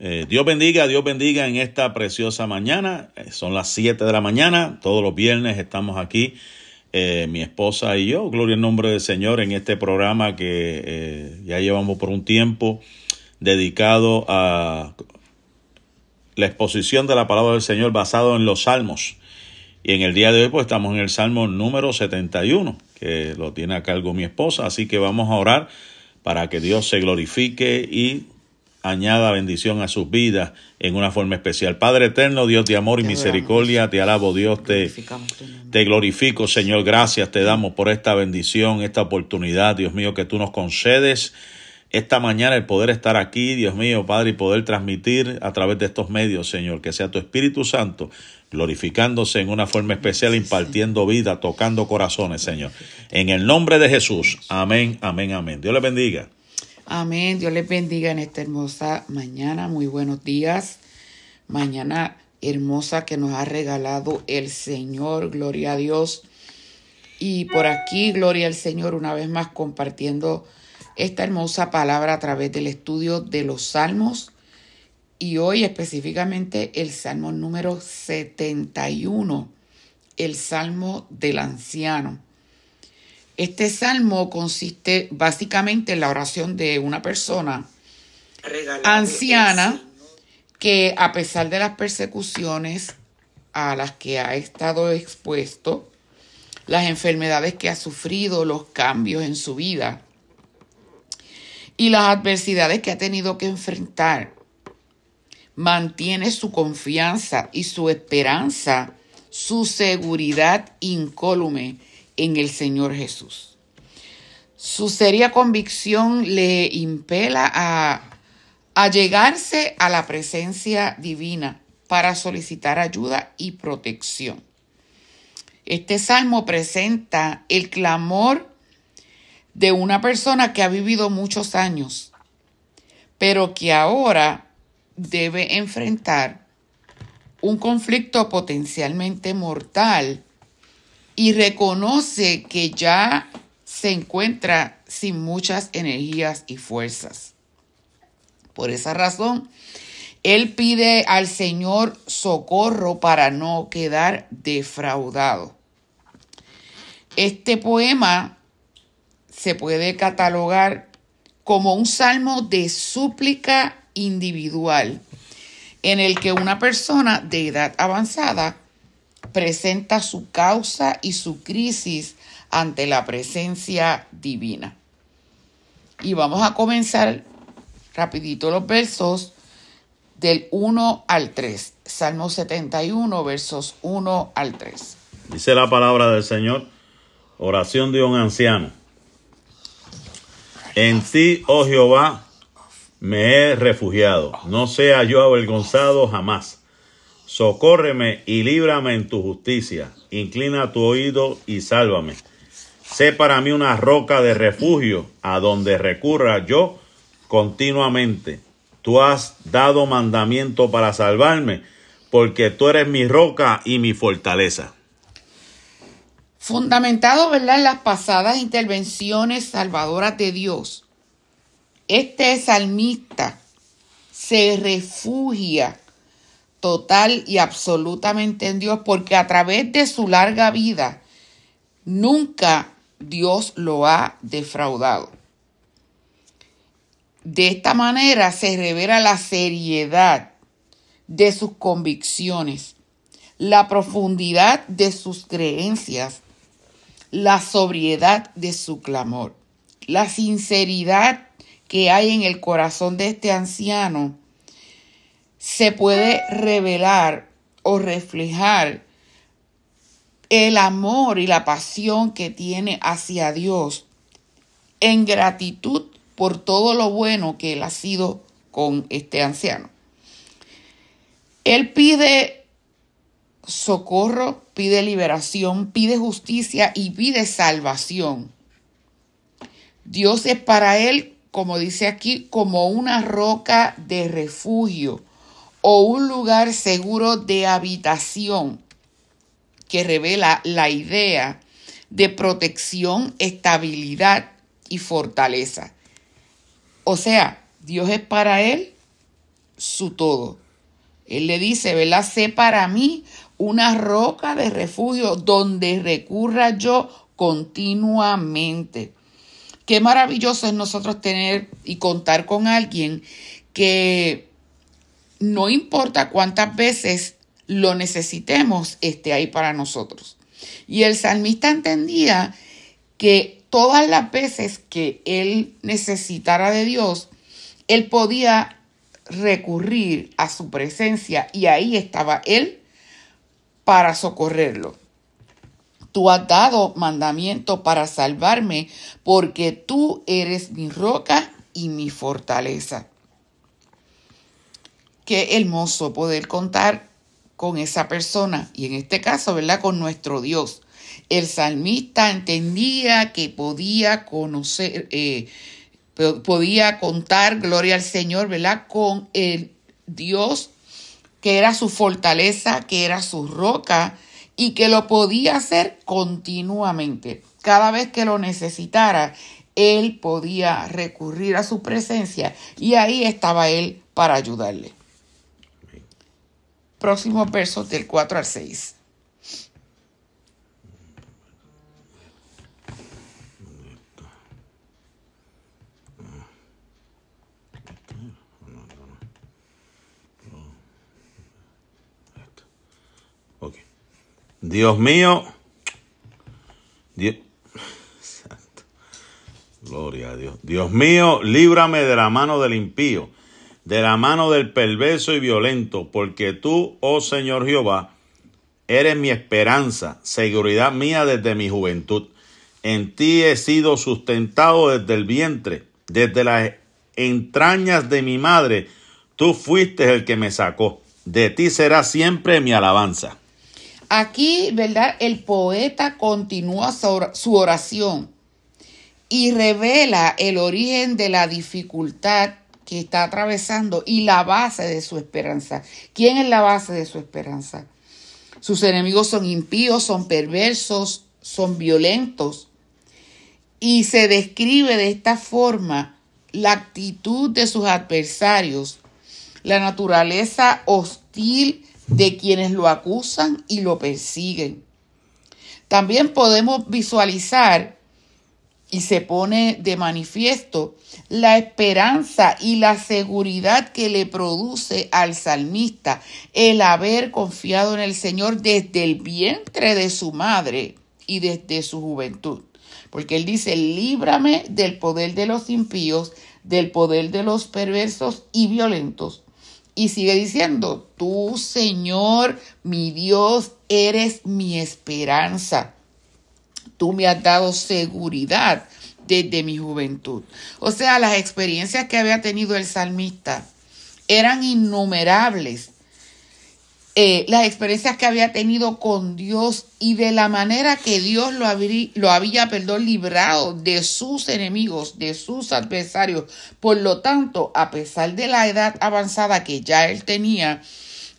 Eh, Dios bendiga, Dios bendiga en esta preciosa mañana. Eh, son las 7 de la mañana. Todos los viernes estamos aquí, eh, mi esposa y yo. Gloria al nombre del Señor en este programa que ya llevamos por un tiempo dedicado a la exposición de la palabra del Señor basado en los salmos. Y en el día de hoy pues estamos en el salmo número 71, que lo tiene a cargo mi esposa. Así que vamos a orar para que Dios se glorifique y añada bendición a sus vidas en una forma especial. Padre eterno, Dios de amor y misericordia, te alabo Dios, te, te glorifico Señor, gracias te damos por esta bendición, esta oportunidad, Dios mío, que tú nos concedes esta mañana el poder estar aquí, Dios mío, Padre, y poder transmitir a través de estos medios, Señor, que sea tu Espíritu Santo glorificándose en una forma especial, impartiendo vida, tocando corazones, Señor. En el nombre de Jesús, amén, amén, amén. Dios le bendiga. Amén. Dios les bendiga en esta hermosa mañana. Muy buenos días. Mañana hermosa que nos ha regalado el Señor. Gloria a Dios. Y por aquí, gloria al Señor, una vez más compartiendo esta hermosa palabra a través del estudio de los salmos. Y hoy específicamente el salmo número 71, el salmo del anciano. Este salmo consiste básicamente en la oración de una persona anciana que a pesar de las persecuciones a las que ha estado expuesto, las enfermedades que ha sufrido, los cambios en su vida y las adversidades que ha tenido que enfrentar, mantiene su confianza y su esperanza, su seguridad incólume en el Señor Jesús. Su seria convicción le impela a, a llegarse a la presencia divina para solicitar ayuda y protección. Este salmo presenta el clamor de una persona que ha vivido muchos años, pero que ahora debe enfrentar un conflicto potencialmente mortal y reconoce que ya se encuentra sin muchas energías y fuerzas. Por esa razón, él pide al Señor socorro para no quedar defraudado. Este poema se puede catalogar como un salmo de súplica individual en el que una persona de edad avanzada presenta su causa y su crisis ante la presencia divina. Y vamos a comenzar rapidito los versos del 1 al 3. Salmo 71, versos 1 al 3. Dice la palabra del Señor, oración de un anciano. En ti, oh Jehová, me he refugiado. No sea yo avergonzado jamás. Socórreme y líbrame en tu justicia. Inclina tu oído y sálvame. Sé para mí una roca de refugio a donde recurra yo continuamente. Tú has dado mandamiento para salvarme, porque tú eres mi roca y mi fortaleza. Fundamentado, en las pasadas intervenciones salvadoras de Dios, este salmista se refugia total y absolutamente en Dios, porque a través de su larga vida nunca Dios lo ha defraudado. De esta manera se revela la seriedad de sus convicciones, la profundidad de sus creencias, la sobriedad de su clamor, la sinceridad que hay en el corazón de este anciano se puede revelar o reflejar el amor y la pasión que tiene hacia Dios en gratitud por todo lo bueno que él ha sido con este anciano. Él pide socorro, pide liberación, pide justicia y pide salvación. Dios es para él, como dice aquí, como una roca de refugio o un lugar seguro de habitación que revela la idea de protección, estabilidad y fortaleza. O sea, Dios es para él su todo. Él le dice, ¿verdad? Sé para mí una roca de refugio donde recurra yo continuamente. Qué maravilloso es nosotros tener y contar con alguien que no importa cuántas veces lo necesitemos, esté ahí para nosotros. Y el salmista entendía que todas las veces que él necesitara de Dios, él podía recurrir a su presencia y ahí estaba él para socorrerlo. Tú has dado mandamiento para salvarme porque tú eres mi roca y mi fortaleza. Qué hermoso poder contar con esa persona y en este caso, ¿verdad? Con nuestro Dios. El salmista entendía que podía conocer, eh, podía contar, gloria al Señor, ¿verdad? Con el Dios que era su fortaleza, que era su roca y que lo podía hacer continuamente. Cada vez que lo necesitara, él podía recurrir a su presencia y ahí estaba él para ayudarle. Próximo verso del 4 al 6. Dios mío, Dios, gloria a Dios. Dios mío, líbrame de la mano del impío de la mano del perverso y violento, porque tú, oh Señor Jehová, eres mi esperanza, seguridad mía desde mi juventud. En ti he sido sustentado desde el vientre, desde las entrañas de mi madre. Tú fuiste el que me sacó. De ti será siempre mi alabanza. Aquí, ¿verdad? El poeta continúa su oración y revela el origen de la dificultad que está atravesando y la base de su esperanza. ¿Quién es la base de su esperanza? Sus enemigos son impíos, son perversos, son violentos. Y se describe de esta forma la actitud de sus adversarios, la naturaleza hostil de quienes lo acusan y lo persiguen. También podemos visualizar y se pone de manifiesto la esperanza y la seguridad que le produce al salmista el haber confiado en el Señor desde el vientre de su madre y desde su juventud. Porque él dice, líbrame del poder de los impíos, del poder de los perversos y violentos. Y sigue diciendo, tú Señor, mi Dios, eres mi esperanza tú me has dado seguridad desde mi juventud. O sea, las experiencias que había tenido el salmista eran innumerables. Eh, las experiencias que había tenido con Dios y de la manera que Dios lo, había, librado de sus enemigos, de sus adversarios. Por lo tanto, a pesar de la edad avanzada que ya él tenía,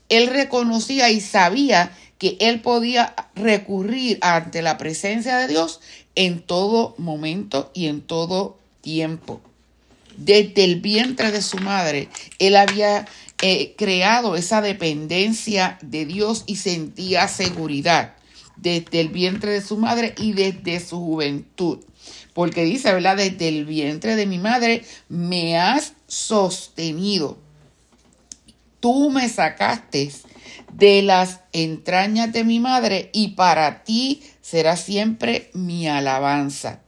él reconocía y sabía que él podía recurrir ante la presencia de Dios en todo momento y en todo tiempo. Desde el vientre de su madre, él había eh, creado esa dependencia de Dios y sentía seguridad desde el vientre de su madre y desde su juventud. Porque dice, ¿verdad? Desde el vientre de mi madre me has sostenido. Tú me sacaste de las entrañas de mi madre y para ti será siempre mi alabanza.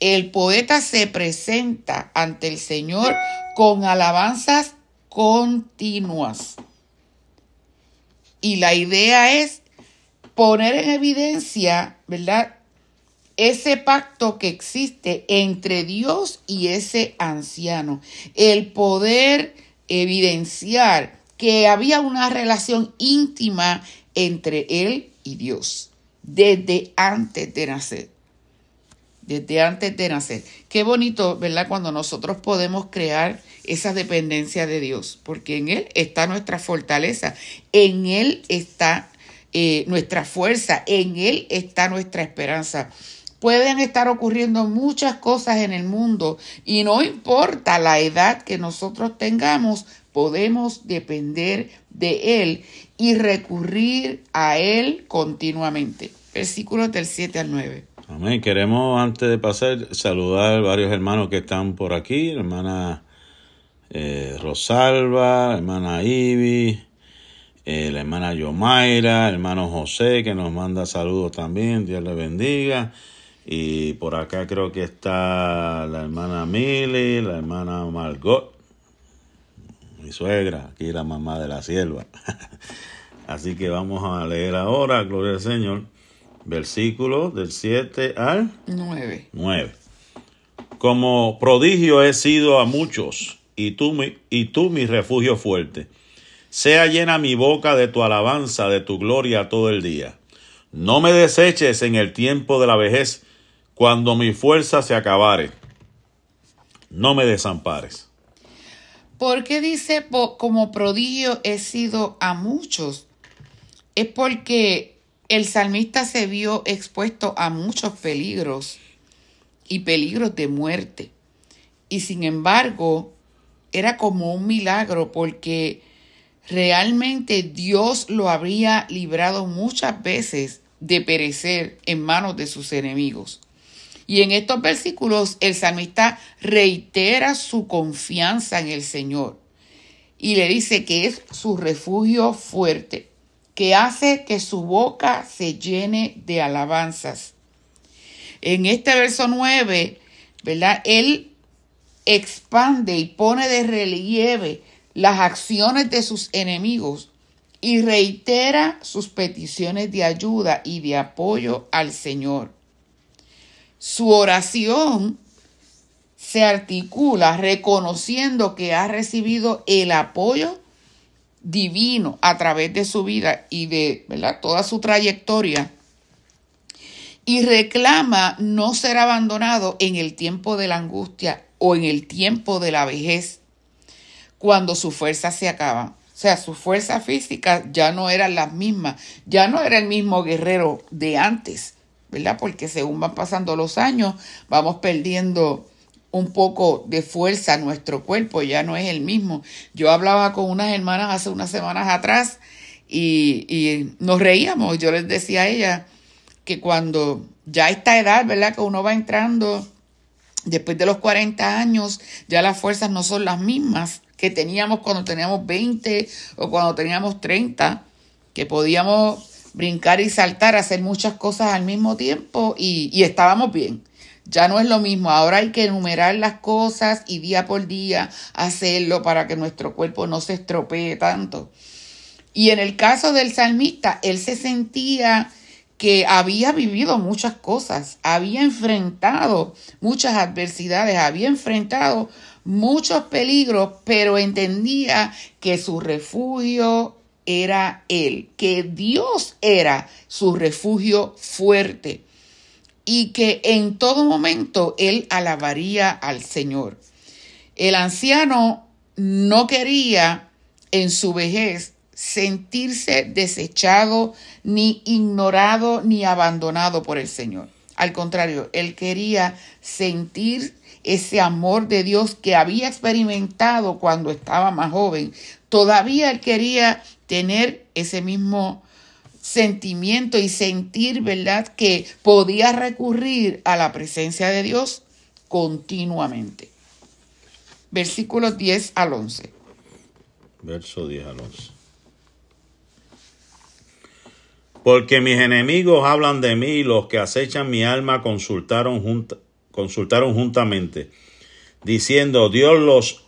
El poeta se presenta ante el Señor con alabanzas continuas. Y la idea es poner en evidencia, ¿verdad? Ese pacto que existe entre Dios y ese anciano. El poder evidenciar que había una relación íntima entre él y Dios desde antes de nacer. Desde antes de nacer. Qué bonito, ¿verdad? Cuando nosotros podemos crear esa dependencia de Dios, porque en Él está nuestra fortaleza, en Él está eh, nuestra fuerza, en Él está nuestra esperanza. Pueden estar ocurriendo muchas cosas en el mundo y no importa la edad que nosotros tengamos, podemos depender de Él y recurrir a Él continuamente. Versículos del 7 al 9. Amén. Queremos, antes de pasar, saludar varios hermanos que están por aquí. hermana eh, Rosalba, hermana Ivy, eh, la hermana Yomaira, hermano José, que nos manda saludos también. Dios le bendiga. Y por acá creo que está la hermana Mili, la hermana Margot, mi suegra, aquí la mamá de la sierva. Así que vamos a leer ahora, gloria al Señor, versículo del 7 al 9. 9. Como prodigio he sido a muchos, y tú, mi, y tú mi refugio fuerte. Sea llena mi boca de tu alabanza, de tu gloria todo el día. No me deseches en el tiempo de la vejez, cuando mi fuerza se acabare. No me desampares. ¿Por qué dice como prodigio he sido a muchos? Es porque el salmista se vio expuesto a muchos peligros y peligros de muerte. Y sin embargo, era como un milagro porque realmente Dios lo habría librado muchas veces de perecer en manos de sus enemigos. Y en estos versículos el salmista reitera su confianza en el Señor y le dice que es su refugio fuerte, que hace que su boca se llene de alabanzas. En este verso 9, ¿verdad? Él expande y pone de relieve las acciones de sus enemigos y reitera sus peticiones de ayuda y de apoyo al Señor. Su oración se articula reconociendo que ha recibido el apoyo divino a través de su vida y de toda su trayectoria y reclama no ser abandonado en el tiempo de la angustia o en el tiempo de la vejez, cuando su fuerza se acaba. O sea, su fuerza física ya no eran las mismas, ya no era el mismo guerrero de antes. ¿Verdad? Porque según van pasando los años, vamos perdiendo un poco de fuerza nuestro cuerpo, ya no es el mismo. Yo hablaba con unas hermanas hace unas semanas atrás y, nos reíamos. Yo les decía a ellas que cuando ya esta edad, ¿verdad? Que uno va entrando después de los 40 años, ya las fuerzas no son las mismas que teníamos cuando teníamos 20 o cuando teníamos 30, que podíamos brincar y saltar, hacer muchas cosas al mismo tiempo y, estábamos bien. Ya no es lo mismo, ahora hay que enumerar las cosas y día por día hacerlo para que nuestro cuerpo no se estropee tanto. Y en el caso del salmista, él se sentía que había vivido muchas cosas, había enfrentado muchas adversidades, había enfrentado muchos peligros, pero entendía que su refugio era Él, que Dios era su refugio fuerte y que en todo momento Él alabaría al Señor. El anciano no quería en su vejez sentirse desechado, ni ignorado, ni abandonado por el Señor. Al contrario, él quería sentir ese amor de Dios que había experimentado cuando estaba más joven. Todavía él quería tener ese mismo sentimiento y sentir, ¿verdad?, que podía recurrir a la presencia de Dios continuamente. Versículos 10 al 11. Verso 10 al 11. Porque mis enemigos hablan de mí y los que acechan mi alma consultaron, consultaron juntamente, diciendo, Dios los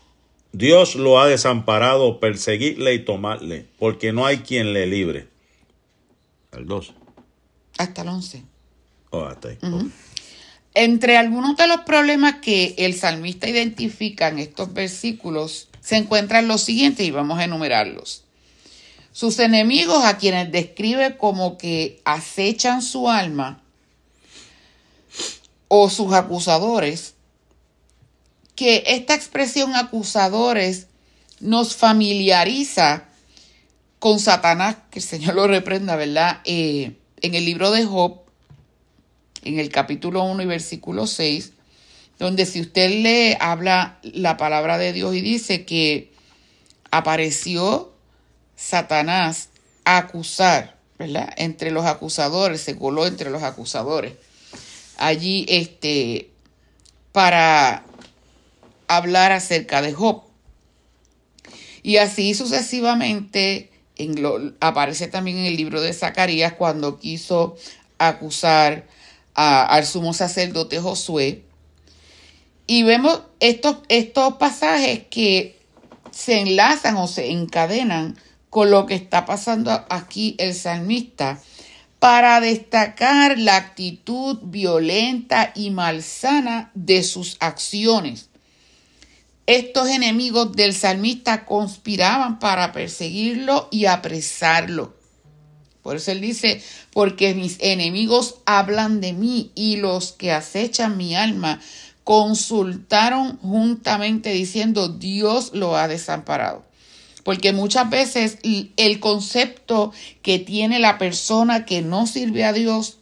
Dios lo ha desamparado, perseguirle y tomarle, porque no hay quien le libre. El 12. Hasta el 11. Oh, hasta ahí. Entre algunos de los problemas que el salmista identifica en estos versículos se encuentran los siguientes y vamos a enumerarlos. Sus enemigos, a quienes describe como que acechan su alma, o sus acusadores, que esta expresión acusadores nos familiariza con Satanás, que el Señor lo reprenda, ¿verdad? Eh, en el libro de Job, en el capítulo 1 y versículo 6, donde si usted le habla la palabra de Dios y dice que apareció Satanás a acusar, ¿verdad? Entre los acusadores, se coló entre los acusadores. Allí, este, para hablar acerca de Job. Y así sucesivamente en aparece también en el libro de Zacarías cuando quiso acusar al sumo sacerdote Josué. Y vemos estos, estos pasajes que se enlazan o se encadenan con lo que está pasando aquí el salmista para destacar la actitud violenta y malsana de sus acciones. Estos enemigos del salmista conspiraban para perseguirlo y apresarlo. Por eso él dice, porque mis enemigos hablan de mí y los que acechan mi alma consultaron juntamente diciendo, Dios lo ha desamparado. Porque muchas veces el concepto que tiene la persona que no sirve a Dios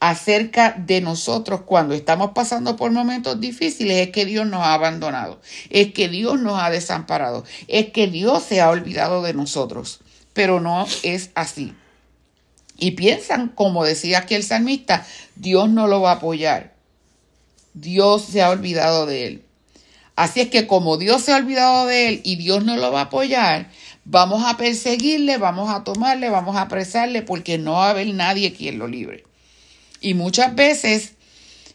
acerca de nosotros cuando estamos pasando por momentos difíciles es que Dios nos ha abandonado, es que Dios nos ha desamparado, es que Dios se ha olvidado de nosotros. Pero no es así. Y piensan, como decía aquí el salmista, Dios no lo va a apoyar. Dios se ha olvidado de él. Así es que como Dios se ha olvidado de él y Dios no lo va a apoyar, vamos a perseguirle, vamos a tomarle, vamos a apresarle porque no va a haber nadie quien lo libre. Y muchas veces,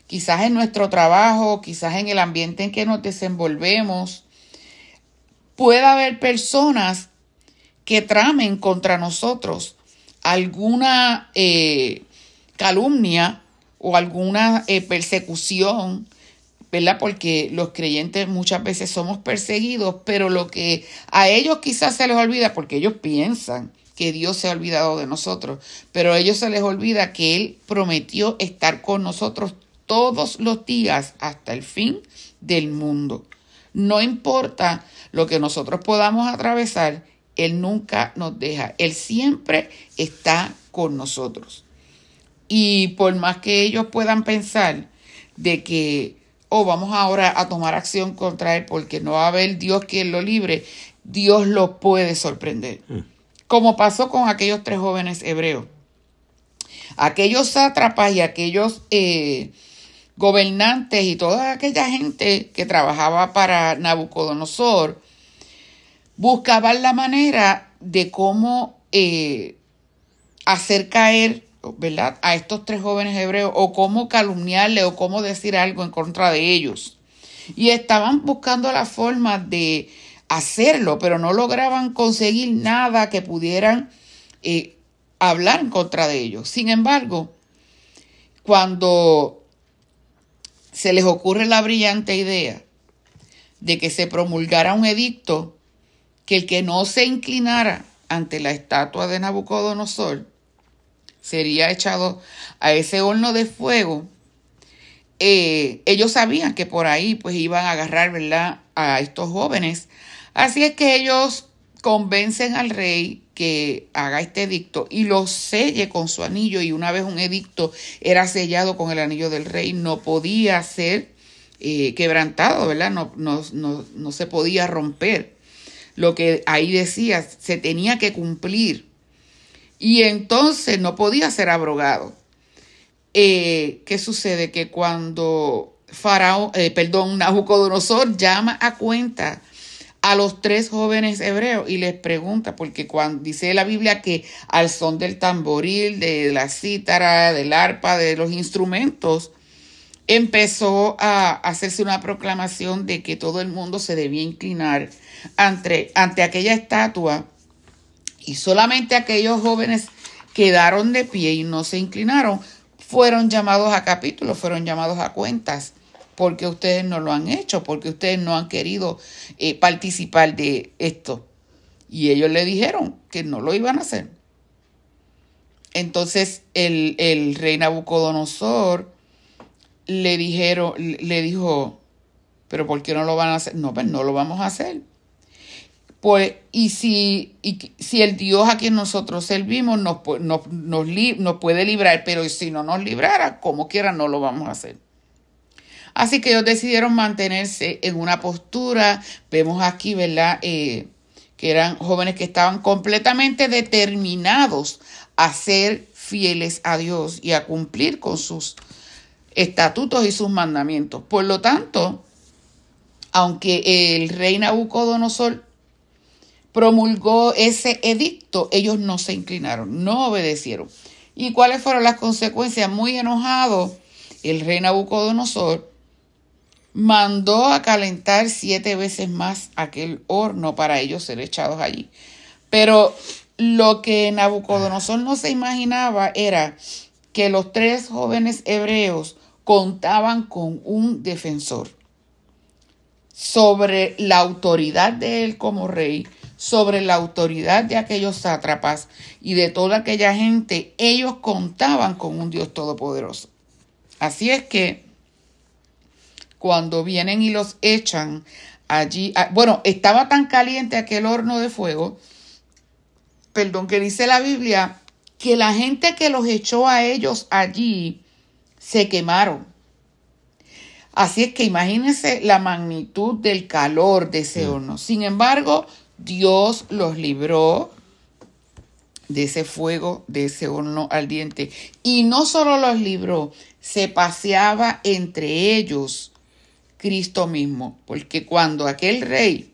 quizás en nuestro trabajo, quizás en el ambiente en que nos desenvolvemos, puede haber personas que tramen contra nosotros alguna eh, calumnia o alguna eh, persecución, ¿verdad? Porque los creyentes muchas veces somos perseguidos, pero lo que a ellos quizás se les olvida, porque ellos piensan que Dios se ha olvidado de nosotros, pero a ellos se les olvida que Él prometió estar con nosotros todos los días hasta el fin del mundo. No importa lo que nosotros podamos atravesar, Él nunca nos deja. Él siempre está con nosotros. Y por más que ellos puedan pensar de que, oh, vamos ahora a tomar acción contra Él porque no va a haber Dios quien lo libre, Dios lo puede sorprender. Mm como pasó con aquellos tres jóvenes hebreos. Aquellos sátrapas y aquellos eh, gobernantes y toda aquella gente que trabajaba para Nabucodonosor buscaban la manera de cómo eh, hacer caer ¿verdad? a estos tres jóvenes hebreos o cómo calumniarle o cómo decir algo en contra de ellos. Y estaban buscando la forma de hacerlo, pero no lograban conseguir nada que pudieran eh, hablar en contra de ellos. Sin embargo, cuando se les ocurre la brillante idea de que se promulgara un edicto que el que no se inclinara ante la estatua de Nabucodonosor sería echado a ese horno de fuego, eh, ellos sabían que por ahí pues iban a agarrar ¿verdad? a estos jóvenes Así es que ellos convencen al rey que haga este edicto y lo selle con su anillo y una vez un edicto era sellado con el anillo del rey no podía ser eh, quebrantado, ¿verdad? No, no, no, no se podía romper. Lo que ahí decía, se tenía que cumplir y entonces no podía ser abrogado. Eh, ¿Qué sucede? Que cuando Faraón, eh, perdón, Nabucodonosor llama a cuenta a los tres jóvenes hebreos y les pregunta, porque cuando dice la Biblia que al son del tamboril, de la cítara, del arpa, de los instrumentos, empezó a hacerse una proclamación de que todo el mundo se debía inclinar ante, ante aquella estatua y solamente aquellos jóvenes quedaron de pie y no se inclinaron, fueron llamados a capítulos, fueron llamados a cuentas porque ustedes no lo han hecho, porque ustedes no han querido eh, participar de esto. Y ellos le dijeron que no lo iban a hacer. Entonces el, el rey Nabucodonosor le le dijo, pero ¿por qué no lo van a hacer? No, pues no lo vamos a hacer. Pues, y si, y si el Dios a quien nosotros servimos nos, nos puede librar, pero si no nos librara, como quiera, no lo vamos a hacer. Así que ellos decidieron mantenerse en una postura. Vemos aquí, ¿verdad? Eh, que eran jóvenes que estaban completamente determinados a ser fieles a Dios y a cumplir con sus estatutos y sus mandamientos. Por lo tanto, aunque el rey Nabucodonosor promulgó ese edicto, ellos no se inclinaron, no obedecieron. ¿Y cuáles fueron las consecuencias? Muy enojado, el rey Nabucodonosor mandó a calentar siete veces más aquel horno para ellos ser echados allí. Pero lo que Nabucodonosor no se imaginaba era que los tres jóvenes hebreos contaban con un defensor sobre la autoridad de él como rey, sobre la autoridad de aquellos sátrapas y de toda aquella gente, ellos contaban con un Dios todopoderoso. Así es que cuando vienen y los echan allí, ah, bueno, estaba tan caliente aquel horno de fuego, perdón, que dice la Biblia, que la gente que los echó a ellos allí se quemaron. Así es que imagínense la magnitud del calor de ese mm. horno. Sin embargo, Dios los libró de ese fuego, de ese horno ardiente. Y no solo los libró, se paseaba entre ellos Cristo mismo, porque cuando aquel rey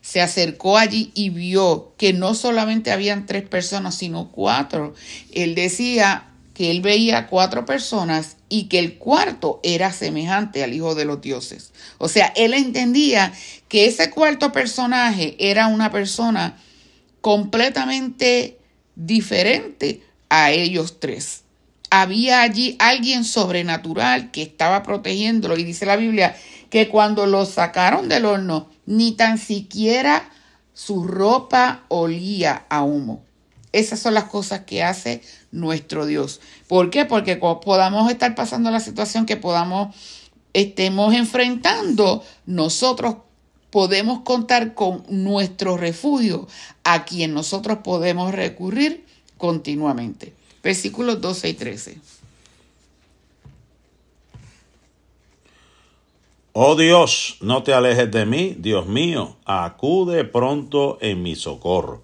se acercó allí y vio que no solamente habían tres personas, sino cuatro, él decía que él veía cuatro personas y que el cuarto era semejante al Hijo de los Dioses. O sea, él entendía que ese cuarto personaje era una persona completamente diferente a ellos tres había allí alguien sobrenatural que estaba protegiéndolo. Y dice la Biblia que cuando lo sacaron del horno, ni tan siquiera su ropa olía a humo. Esas son las cosas que hace nuestro Dios. ¿Por qué? Porque podamos estar pasando la situación que podamos, estemos enfrentando, nosotros podemos contar con nuestro refugio a quien nosotros podemos recurrir continuamente versículos 12 y 13. Oh Dios, no te alejes de mí, Dios mío, acude pronto en mi socorro.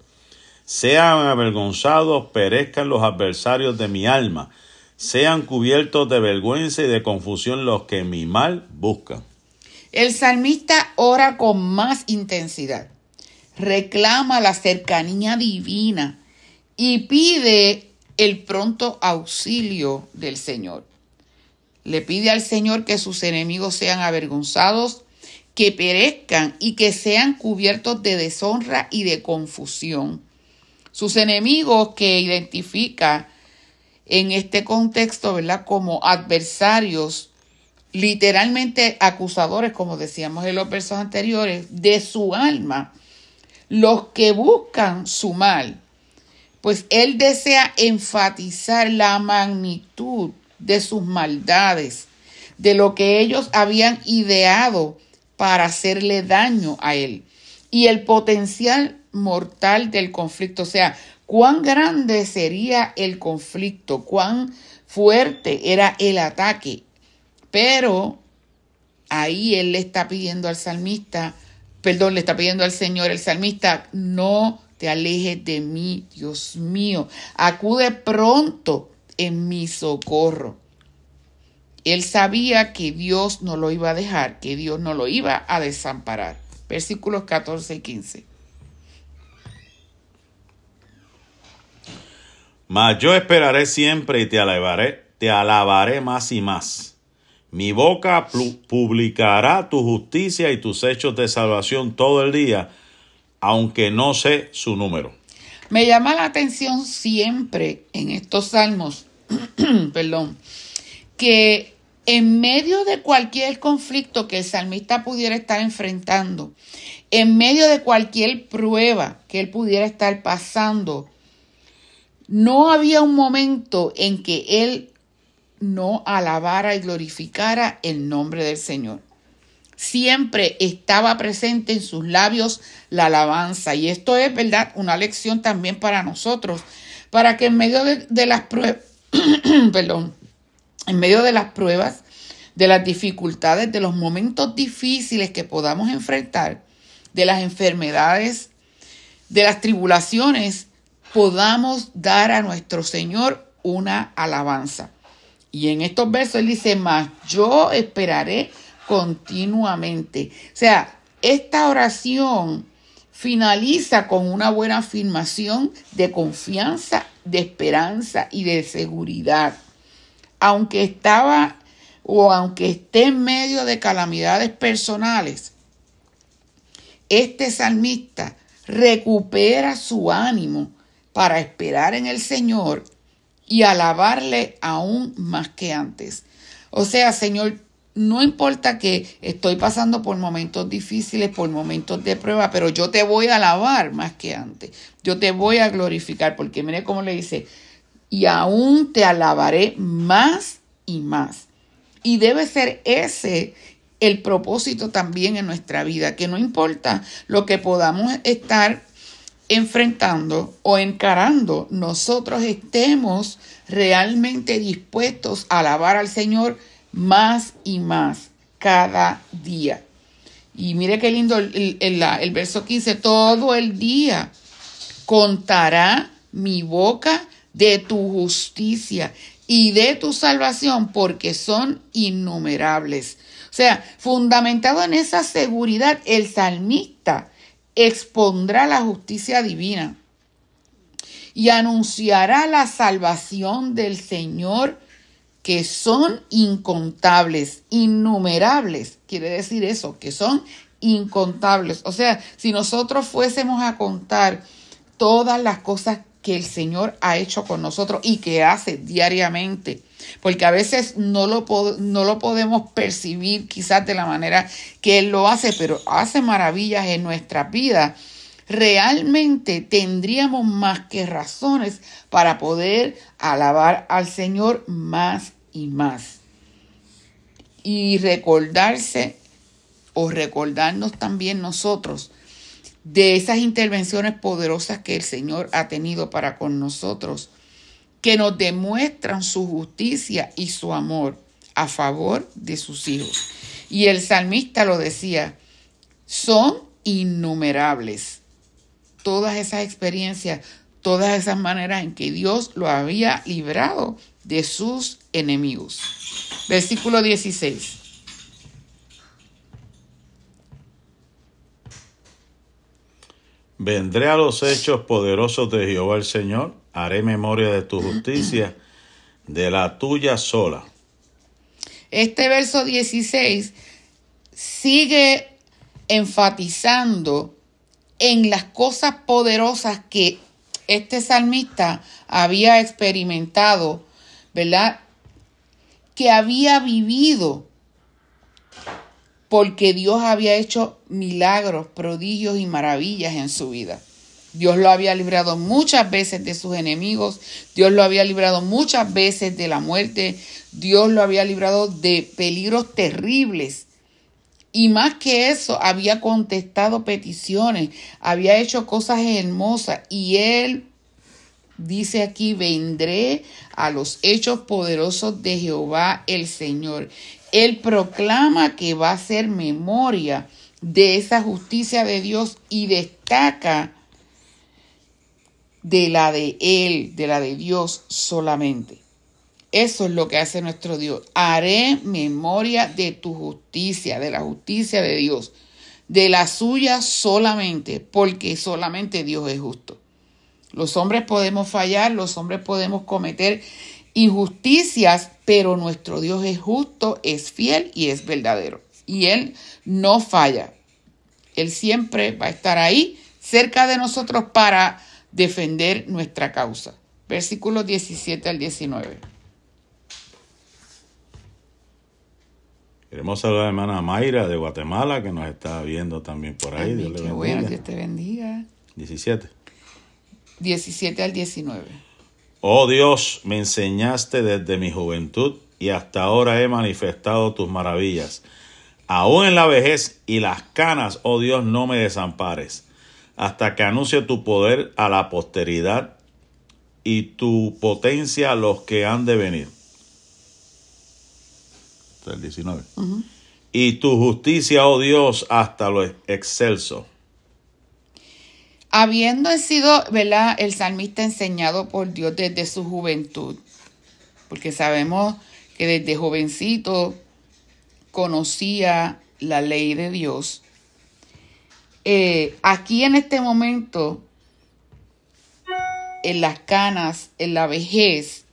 Sean avergonzados, perezcan los adversarios de mi alma, sean cubiertos de vergüenza y de confusión los que mi mal buscan. El salmista ora con más intensidad, reclama la cercanía divina y pide el pronto auxilio del Señor. Le pide al Señor que sus enemigos sean avergonzados, que perezcan y que sean cubiertos de deshonra y de confusión. Sus enemigos que identifica en este contexto, ¿verdad? Como adversarios, literalmente acusadores, como decíamos en los versos anteriores, de su alma, los que buscan su mal pues él desea enfatizar la magnitud de sus maldades, de lo que ellos habían ideado para hacerle daño a él y el potencial mortal del conflicto, o sea, cuán grande sería el conflicto, cuán fuerte era el ataque. Pero ahí él le está pidiendo al salmista, perdón, le está pidiendo al Señor, el salmista, no te alejes de mí, Dios mío. Acude pronto en mi socorro. Él sabía que Dios no lo iba a dejar, que Dios no lo iba a desamparar. Versículos 14 y 15. Mas yo esperaré siempre y te alabaré, te alabaré más y más. Mi boca publicará tu justicia y tus hechos de salvación todo el día aunque no sé su número. Me llama la atención siempre en estos salmos, perdón, que en medio de cualquier conflicto que el salmista pudiera estar enfrentando, en medio de cualquier prueba que él pudiera estar pasando, no había un momento en que él no alabara y glorificara el nombre del Señor siempre estaba presente en sus labios la alabanza. Y esto es, ¿verdad?, una lección también para nosotros, para que en medio de, las pruebas, perdón, en medio de las pruebas, de las dificultades, de los momentos difíciles que podamos enfrentar, de las enfermedades, de las tribulaciones, podamos dar a nuestro Señor una alabanza. Y en estos versos él dice, más yo esperaré continuamente. O sea, esta oración finaliza con una buena afirmación de confianza, de esperanza y de seguridad. Aunque estaba o aunque esté en medio de calamidades personales, este salmista recupera su ánimo para esperar en el Señor y alabarle aún más que antes. O sea, Señor, no importa que estoy pasando por momentos difíciles, por momentos de prueba, pero yo te voy a alabar más que antes. Yo te voy a glorificar, porque mire cómo le dice, y aún te alabaré más y más. Y debe ser ese el propósito también en nuestra vida, que no importa lo que podamos estar enfrentando o encarando, nosotros estemos realmente dispuestos a alabar al Señor más y más cada día. Y mire qué lindo el, el, verso 15, todo el día contará mi boca de tu justicia y de tu salvación porque son innumerables. O sea, fundamentado en esa seguridad, el salmista expondrá la justicia divina y anunciará la salvación del Señor que son incontables, innumerables. Quiere decir eso, que son incontables. O sea, si nosotros fuésemos a contar todas las cosas que el Señor ha hecho con nosotros y que hace diariamente, porque a veces no lo, no lo podemos percibir quizás de la manera que Él lo hace, pero hace maravillas en nuestra vida realmente tendríamos más que razones para poder alabar al Señor más y más. Y recordarse o recordarnos también nosotros de esas intervenciones poderosas que el Señor ha tenido para con nosotros, que nos demuestran su justicia y su amor a favor de sus hijos. Y el salmista lo decía, son innumerables todas esas experiencias, todas esas maneras en que Dios lo había librado de sus enemigos. Versículo 16. Vendré a los hechos poderosos de Jehová el Señor, haré memoria de tu justicia, de la tuya sola. Este verso 16 sigue enfatizando en las cosas poderosas que este salmista había experimentado, ¿verdad? Que había vivido porque Dios había hecho milagros, prodigios y maravillas en su vida. Dios lo había librado muchas veces de sus enemigos, Dios lo había librado muchas veces de la muerte, Dios lo había librado de peligros terribles y más que eso, había contestado peticiones, había hecho cosas hermosas y él dice aquí, vendré a los hechos poderosos de Jehová el Señor. Él proclama que va a ser memoria de esa justicia de Dios y destaca de la de Él, de la de Dios solamente. Eso es lo que hace nuestro Dios. Haré memoria de tu justicia, de la justicia de Dios, de la suya solamente, porque solamente Dios es justo. Los hombres podemos fallar, los hombres podemos cometer injusticias, pero nuestro Dios es justo, es fiel y es verdadero. Y Él no falla. Él siempre va a estar ahí, cerca de nosotros, para defender nuestra causa. Versículos 17 al 19. Queremos saludar a la hermana Mayra de Guatemala, que nos está viendo también por ahí. Dios qué bueno, Dios te bendiga. 17. 17 al 19. Oh Dios, me enseñaste desde mi juventud y hasta ahora he manifestado tus maravillas. Aún en la vejez y las canas, oh Dios, no me desampares, hasta que anuncie tu poder a la posteridad y tu potencia a los que han de venir el 19. Y tu justicia, oh Dios, hasta lo excelso. Habiendo sido, ¿verdad? El salmista enseñado por Dios desde su juventud, porque sabemos que desde jovencito conocía la ley de Dios. Eh, aquí en este momento, en las canas, en la vejez,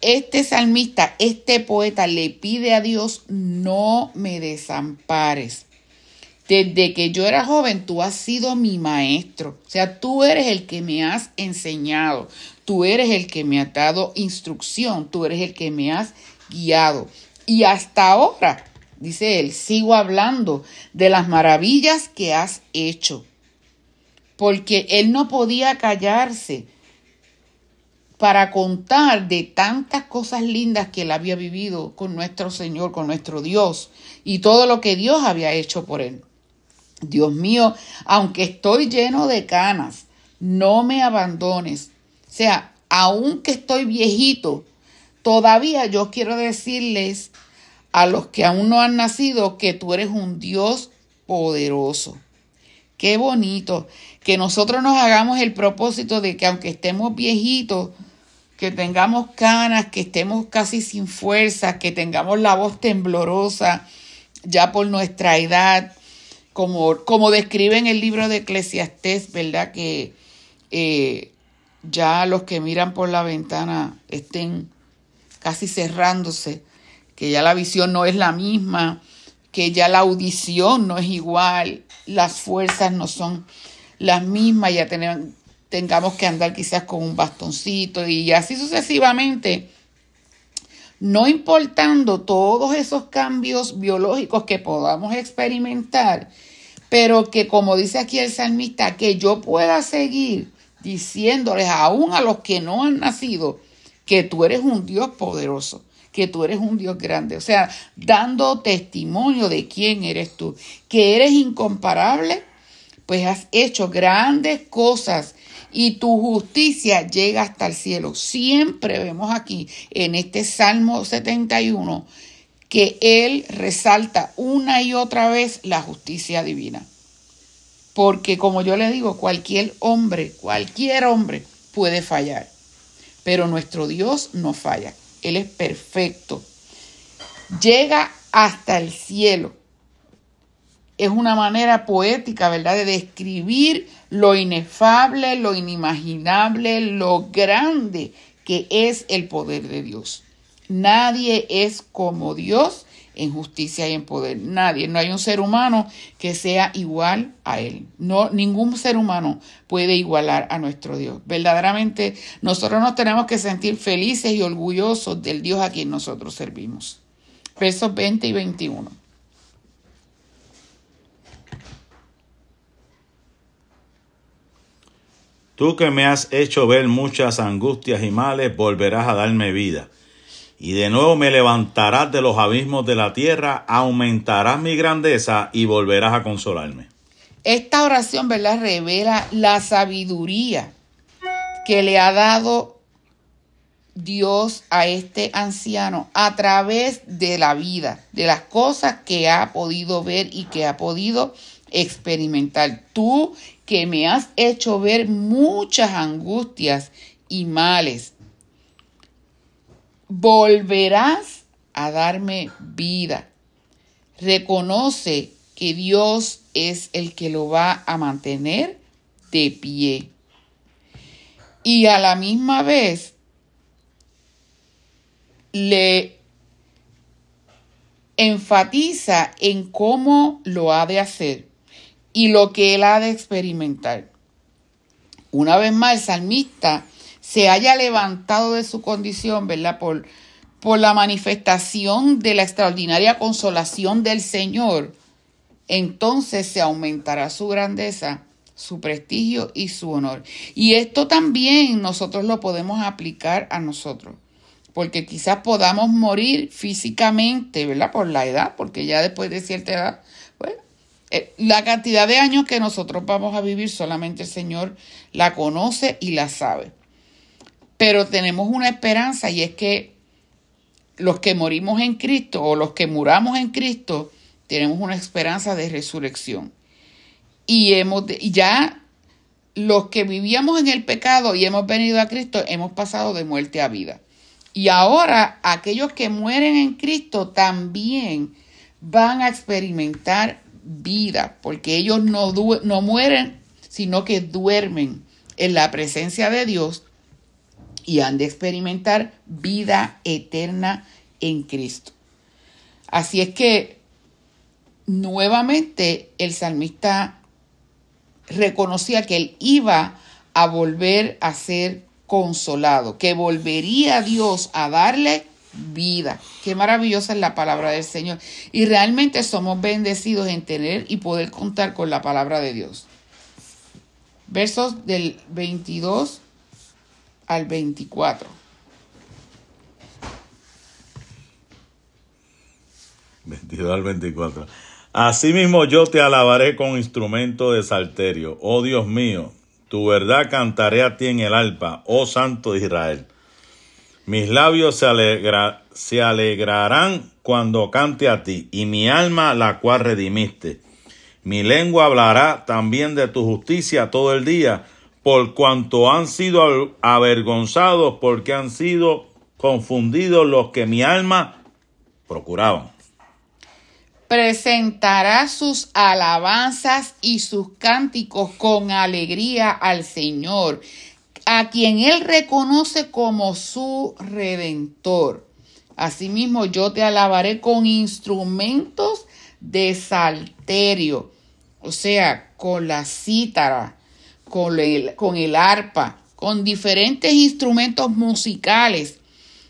este salmista, este poeta le pide a Dios, no me desampares. Desde que yo era joven, tú has sido mi maestro. O sea, tú eres el que me has enseñado. Tú eres el que me ha dado instrucción. Tú eres el que me has guiado. Y hasta ahora, dice él, sigo hablando de las maravillas que has hecho. Porque él no podía callarse para contar de tantas cosas lindas que él había vivido con nuestro Señor, con nuestro Dios, y todo lo que Dios había hecho por él. Dios mío, aunque estoy lleno de canas, no me abandones. O sea, aunque estoy viejito, todavía yo quiero decirles a los que aún no han nacido que tú eres un Dios poderoso. Qué bonito que nosotros nos hagamos el propósito de que aunque estemos viejitos, que tengamos canas, que estemos casi sin fuerza, que tengamos la voz temblorosa ya por nuestra edad, como, como describe en el libro de Eclesiastés, ¿verdad? Que eh, ya los que miran por la ventana estén casi cerrándose, que ya la visión no es la misma, que ya la audición no es igual, las fuerzas no son las mismas, ya tenemos, tengamos que andar quizás con un bastoncito y así sucesivamente, no importando todos esos cambios biológicos que podamos experimentar, pero que como dice aquí el salmista, que yo pueda seguir diciéndoles aún a los que no han nacido que tú eres un Dios poderoso, que tú eres un Dios grande, o sea, dando testimonio de quién eres tú, que eres incomparable, pues has hecho grandes cosas y tu justicia llega hasta el cielo. Siempre vemos aquí en este Salmo 71 que Él resalta una y otra vez la justicia divina. Porque como yo le digo, cualquier hombre, cualquier hombre puede fallar. Pero nuestro Dios no falla. Él es perfecto. Llega hasta el cielo es una manera poética, ¿verdad?, de describir lo inefable, lo inimaginable, lo grande que es el poder de Dios. Nadie es como Dios en justicia y en poder. Nadie, no hay un ser humano que sea igual a él. No ningún ser humano puede igualar a nuestro Dios. Verdaderamente nosotros nos tenemos que sentir felices y orgullosos del Dios a quien nosotros servimos. Versos 20 y 21. Tú que me has hecho ver muchas angustias y males, volverás a darme vida. Y de nuevo me levantarás de los abismos de la tierra, aumentarás mi grandeza y volverás a consolarme. Esta oración, ¿verdad? Revela la sabiduría que le ha dado Dios a este anciano a través de la vida, de las cosas que ha podido ver y que ha podido experimentar. Tú que me has hecho ver muchas angustias y males, volverás a darme vida. Reconoce que Dios es el que lo va a mantener de pie. Y a la misma vez le enfatiza en cómo lo ha de hacer y lo que él ha de experimentar. Una vez más, el salmista se haya levantado de su condición, ¿verdad? Por, por la manifestación de la extraordinaria consolación del Señor, entonces se aumentará su grandeza, su prestigio y su honor. Y esto también nosotros lo podemos aplicar a nosotros, porque quizás podamos morir físicamente, ¿verdad? Por la edad, porque ya después de cierta edad la cantidad de años que nosotros vamos a vivir solamente el Señor la conoce y la sabe. Pero tenemos una esperanza y es que los que morimos en Cristo o los que muramos en Cristo tenemos una esperanza de resurrección. Y hemos ya los que vivíamos en el pecado y hemos venido a Cristo, hemos pasado de muerte a vida. Y ahora aquellos que mueren en Cristo también van a experimentar vida, porque ellos no, no mueren, sino que duermen en la presencia de Dios y han de experimentar vida eterna en Cristo. Así es que nuevamente el salmista reconocía que él iba a volver a ser consolado, que volvería Dios a darle vida. Qué maravillosa es la palabra del Señor. Y realmente somos bendecidos en tener y poder contar con la palabra de Dios. Versos del 22 al 24. 22 al 24. Asimismo yo te alabaré con instrumento de salterio, oh Dios mío, tu verdad cantaré a ti en el alpa, oh Santo de Israel. Mis labios se, alegrarán cuando cante a ti, y mi alma la cual redimiste. Mi lengua hablará también de tu justicia todo el día, por cuanto han sido avergonzados, porque han sido confundidos los que mi alma procuraban. Presentará sus alabanzas y sus cánticos con alegría al Señor, a quien él reconoce como su redentor. Asimismo, yo te alabaré con instrumentos de salterio, o sea, con la cítara, con el, con el arpa, con diferentes instrumentos musicales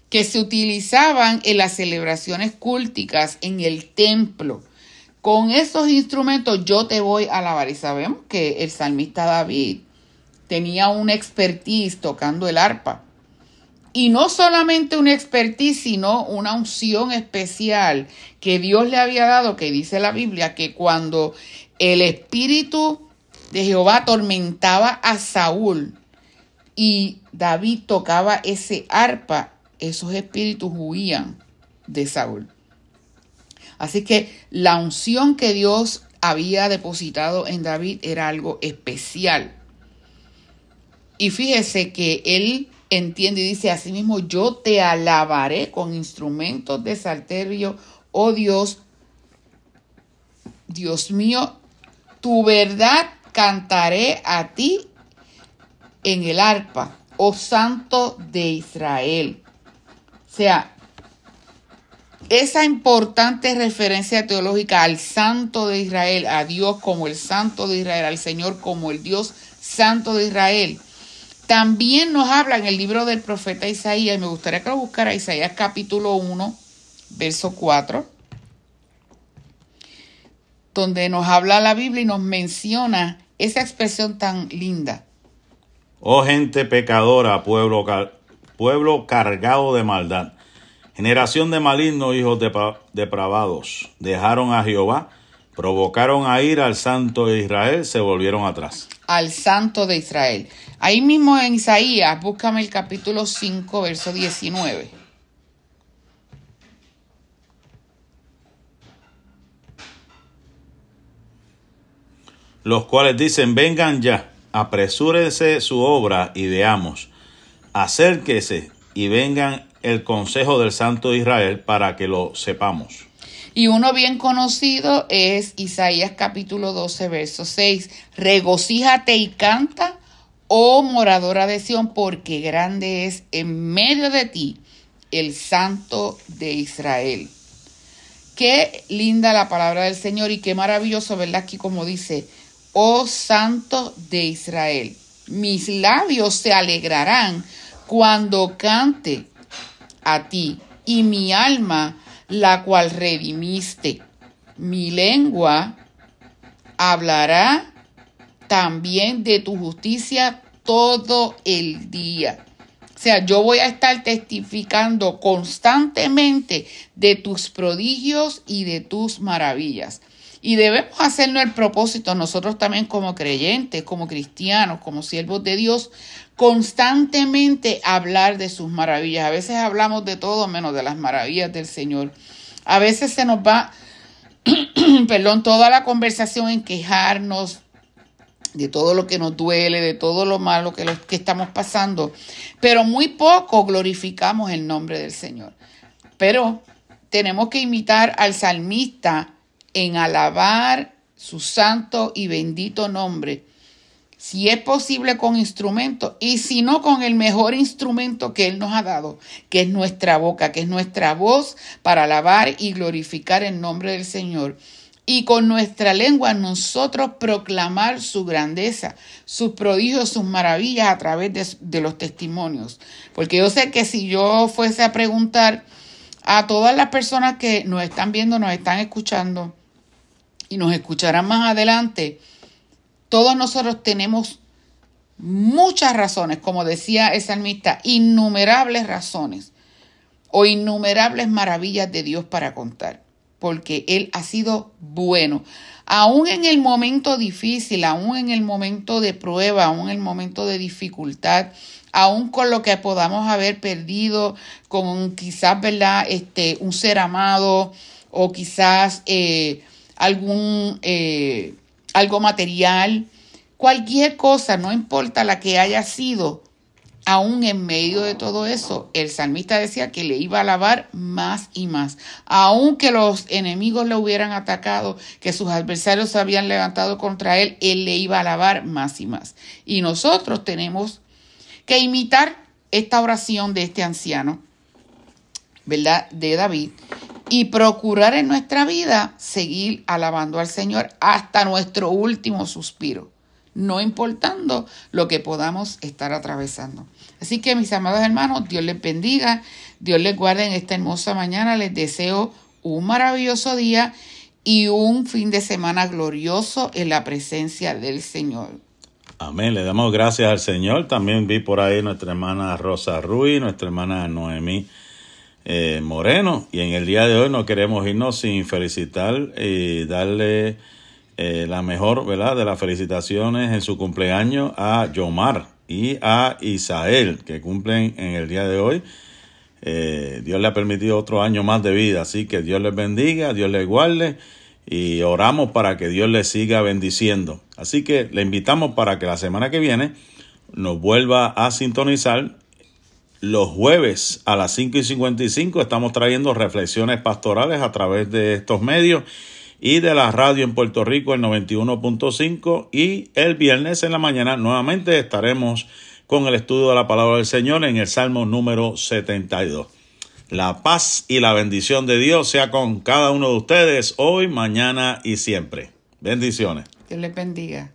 que se utilizaban en las celebraciones cúlticas en el templo. Con esos instrumentos yo te voy a alabar. Y sabemos que el salmista David tenía una expertise tocando el arpa. Y no solamente una expertise, sino una unción especial que Dios le había dado, que dice la Biblia, que cuando el Espíritu de Jehová atormentaba a Saúl y David tocaba ese arpa, esos espíritus huían de Saúl. Así que la unción que Dios había depositado en David era algo especial. Y fíjese que él entiende y dice así mismo, yo te alabaré con instrumentos de salterio, oh Dios, Dios mío, tu verdad cantaré a ti en el arpa, oh Santo de Israel. O sea, esa importante referencia teológica al Santo de Israel, a Dios como el Santo de Israel, al Señor como el Dios Santo de Israel, también nos habla en el libro del profeta Isaías, y me gustaría que lo buscara Isaías capítulo 1, verso 4 donde nos habla la Biblia y nos menciona esa expresión tan linda. Oh gente pecadora, pueblo, pueblo cargado de maldad, generación de malignos hijos de depravados, dejaron a Jehová, provocaron a ir al santo de Israel, se volvieron atrás. Al santo de Israel. Ahí mismo en Isaías, búscame el capítulo 5, verso 19. los cuales dicen, vengan ya, apresúrese su obra y veamos, acérquese y vengan el consejo del Santo de Israel para que lo sepamos. Y uno bien conocido es Isaías capítulo 12, verso 6. Regocíjate y canta, oh moradora de Sión, porque grande es en medio de ti el Santo de Israel. Qué linda la palabra del Señor y qué maravilloso, ¿verdad? Aquí como dice, oh Santo de Israel. Mis labios se alegrarán cuando cante a ti, y mi alma, la cual redimiste. Mi lengua hablará también de tu justicia todo el día. O sea, yo voy a estar testificando constantemente de tus prodigios y de tus maravillas. Y debemos hacernos el propósito nosotros también como creyentes, como cristianos, como siervos de Dios, constantemente hablar de sus maravillas. A veces hablamos de todo menos de las maravillas del Señor. A veces se nos va, perdón, toda la conversación en quejarnos de todo lo que nos duele, de todo lo malo que, lo, que estamos pasando, pero muy poco glorificamos el nombre del Señor. Pero tenemos que imitar al salmista en alabar su santo y bendito nombre, si es posible con instrumento y si no con el mejor instrumento que Él nos ha dado, que es nuestra boca, que es nuestra voz para alabar y glorificar el nombre del Señor y con nuestra lengua nosotros proclamar su grandeza, sus prodigios, sus maravillas a través de, los testimonios. Porque yo sé que si yo fuese a preguntar a todas las personas que nos están viendo, nos están escuchando y nos escucharán más adelante, todos nosotros tenemos muchas razones, como decía el salmista, innumerables razones o innumerables maravillas de Dios para contar porque Él ha sido bueno. Aún en el momento difícil, aún en el momento de prueba, aún en el momento de dificultad, aún con lo que podamos haber perdido, con quizás, ¿verdad? Este, un ser amado o quizás eh, algún, eh, algo material, cualquier cosa, no importa la que haya sido, aún en medio de todo eso, el salmista decía que le iba a alabar más y más. Aun que los enemigos le hubieran atacado, que sus adversarios se habían levantado contra él, él le iba a alabar más y más. Y nosotros tenemos que imitar esta oración de este anciano, ¿verdad? De David, y procurar en nuestra vida seguir alabando al Señor hasta nuestro último suspiro no importando lo que podamos estar atravesando. Así que mis amados hermanos, Dios les bendiga, Dios les guarde en esta hermosa mañana, les deseo un maravilloso día y un fin de semana glorioso en la presencia del Señor. Amén, le damos gracias al Señor. También vi por ahí nuestra hermana Rosa Ruiz, nuestra hermana Noemí eh, Moreno. Y en el día de hoy no queremos irnos sin felicitar y darle eh, la mejor, ¿verdad? De las felicitaciones en su cumpleaños a Yomar y a Isael, que cumplen en el día de hoy. Eh, Dios le ha permitido otro año más de vida, así que Dios les bendiga, Dios les guarde y oramos para que Dios les siga bendiciendo. Así que le invitamos para que la semana que viene nos vuelva a sintonizar. Los jueves a las 5 y 55 estamos trayendo reflexiones pastorales a través de estos medios y de la radio en Puerto Rico el 91.5 y el viernes en la mañana nuevamente estaremos con el estudio de la palabra del Señor en el Salmo número 72. La paz y la bendición de Dios sea con cada uno de ustedes hoy, mañana y siempre. Bendiciones. Que les bendiga.